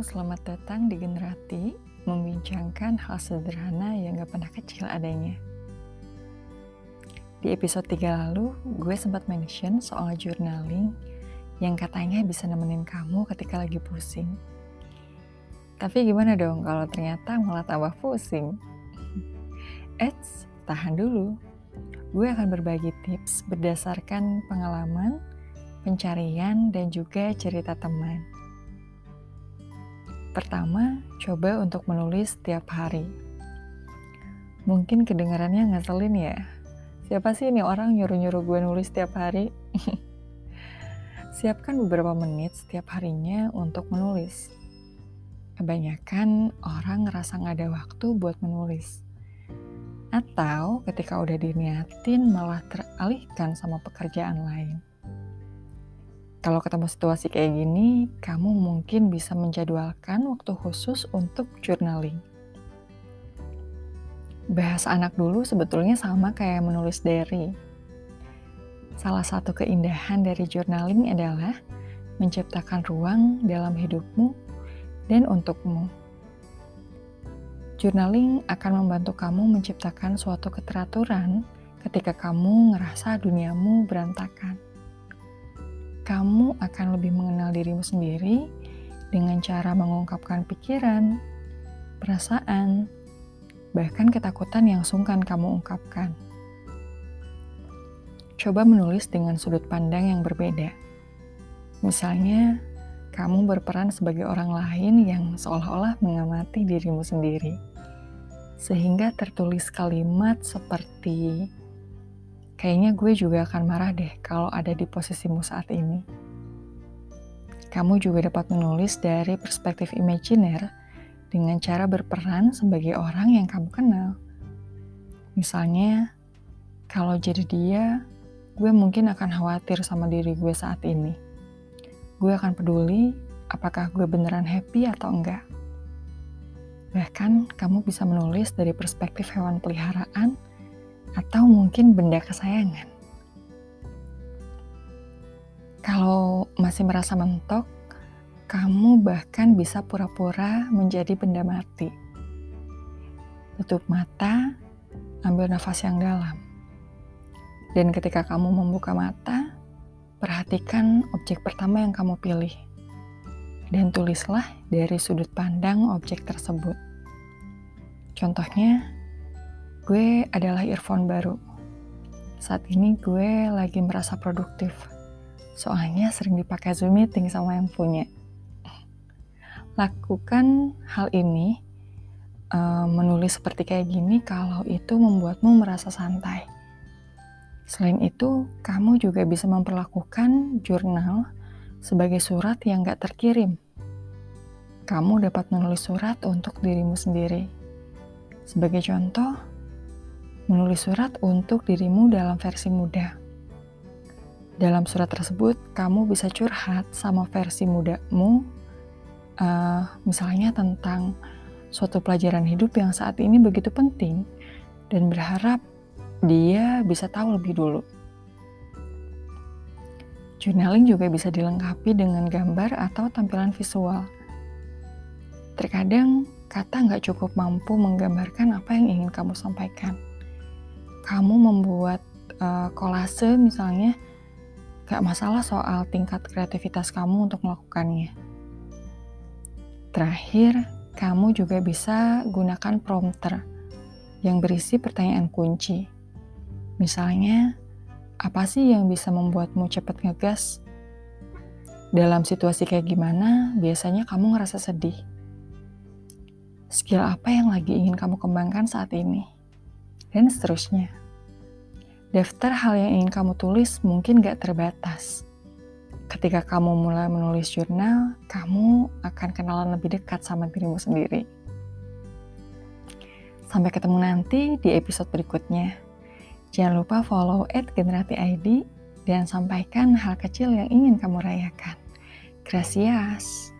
selamat datang di Generati Membincangkan hal sederhana yang gak pernah kecil adanya. Di episode 3 lalu, gue sempat mention soal journaling yang katanya bisa nemenin kamu ketika lagi pusing. Tapi gimana dong kalau ternyata malah tambah pusing? Eits, tahan dulu. Gue akan berbagi tips berdasarkan pengalaman, pencarian, dan juga cerita teman Pertama, coba untuk menulis setiap hari. Mungkin kedengarannya ngeselin ya. Siapa sih ini orang nyuruh-nyuruh gue nulis setiap hari? Siapkan beberapa menit setiap harinya untuk menulis. Kebanyakan orang ngerasa nggak ada waktu buat menulis. Atau ketika udah diniatin malah teralihkan sama pekerjaan lain. Kalau ketemu situasi kayak gini, kamu mungkin bisa menjadwalkan waktu khusus untuk journaling. Bahasa anak dulu sebetulnya sama kayak menulis diary. Salah satu keindahan dari journaling adalah menciptakan ruang dalam hidupmu dan untukmu. Journaling akan membantu kamu menciptakan suatu keteraturan ketika kamu ngerasa duniamu berantakan kamu akan lebih mengenal dirimu sendiri dengan cara mengungkapkan pikiran, perasaan, bahkan ketakutan yang sungkan kamu ungkapkan. Coba menulis dengan sudut pandang yang berbeda. Misalnya, kamu berperan sebagai orang lain yang seolah-olah mengamati dirimu sendiri, sehingga tertulis kalimat seperti Kayaknya gue juga akan marah deh kalau ada di posisimu saat ini. Kamu juga dapat menulis dari perspektif imajiner dengan cara berperan sebagai orang yang kamu kenal. Misalnya, kalau jadi dia, gue mungkin akan khawatir sama diri gue saat ini. Gue akan peduli apakah gue beneran happy atau enggak. Bahkan, kamu bisa menulis dari perspektif hewan peliharaan atau mungkin benda kesayangan. Kalau masih merasa mentok, kamu bahkan bisa pura-pura menjadi benda mati. Tutup mata, ambil nafas yang dalam. Dan ketika kamu membuka mata, perhatikan objek pertama yang kamu pilih. Dan tulislah dari sudut pandang objek tersebut. Contohnya, Gue adalah earphone baru. Saat ini gue lagi merasa produktif. Soalnya sering dipakai Zoom meeting sama yang punya. Lakukan hal ini, uh, menulis seperti kayak gini kalau itu membuatmu merasa santai. Selain itu, kamu juga bisa memperlakukan jurnal sebagai surat yang gak terkirim. Kamu dapat menulis surat untuk dirimu sendiri. Sebagai contoh, menulis surat untuk dirimu dalam versi muda. Dalam surat tersebut, kamu bisa curhat sama versi mudamu, uh, misalnya tentang suatu pelajaran hidup yang saat ini begitu penting, dan berharap dia bisa tahu lebih dulu. Journaling juga bisa dilengkapi dengan gambar atau tampilan visual. Terkadang, kata nggak cukup mampu menggambarkan apa yang ingin kamu sampaikan kamu membuat uh, kolase misalnya gak masalah soal tingkat kreativitas kamu untuk melakukannya. Terakhir, kamu juga bisa gunakan prompter yang berisi pertanyaan kunci. Misalnya, apa sih yang bisa membuatmu cepat ngegas? Dalam situasi kayak gimana, biasanya kamu ngerasa sedih. Skill apa yang lagi ingin kamu kembangkan saat ini? dan seterusnya. Daftar hal yang ingin kamu tulis mungkin gak terbatas. Ketika kamu mulai menulis jurnal, kamu akan kenalan lebih dekat sama dirimu sendiri. Sampai ketemu nanti di episode berikutnya. Jangan lupa follow at Generati ID dan sampaikan hal kecil yang ingin kamu rayakan. Gracias.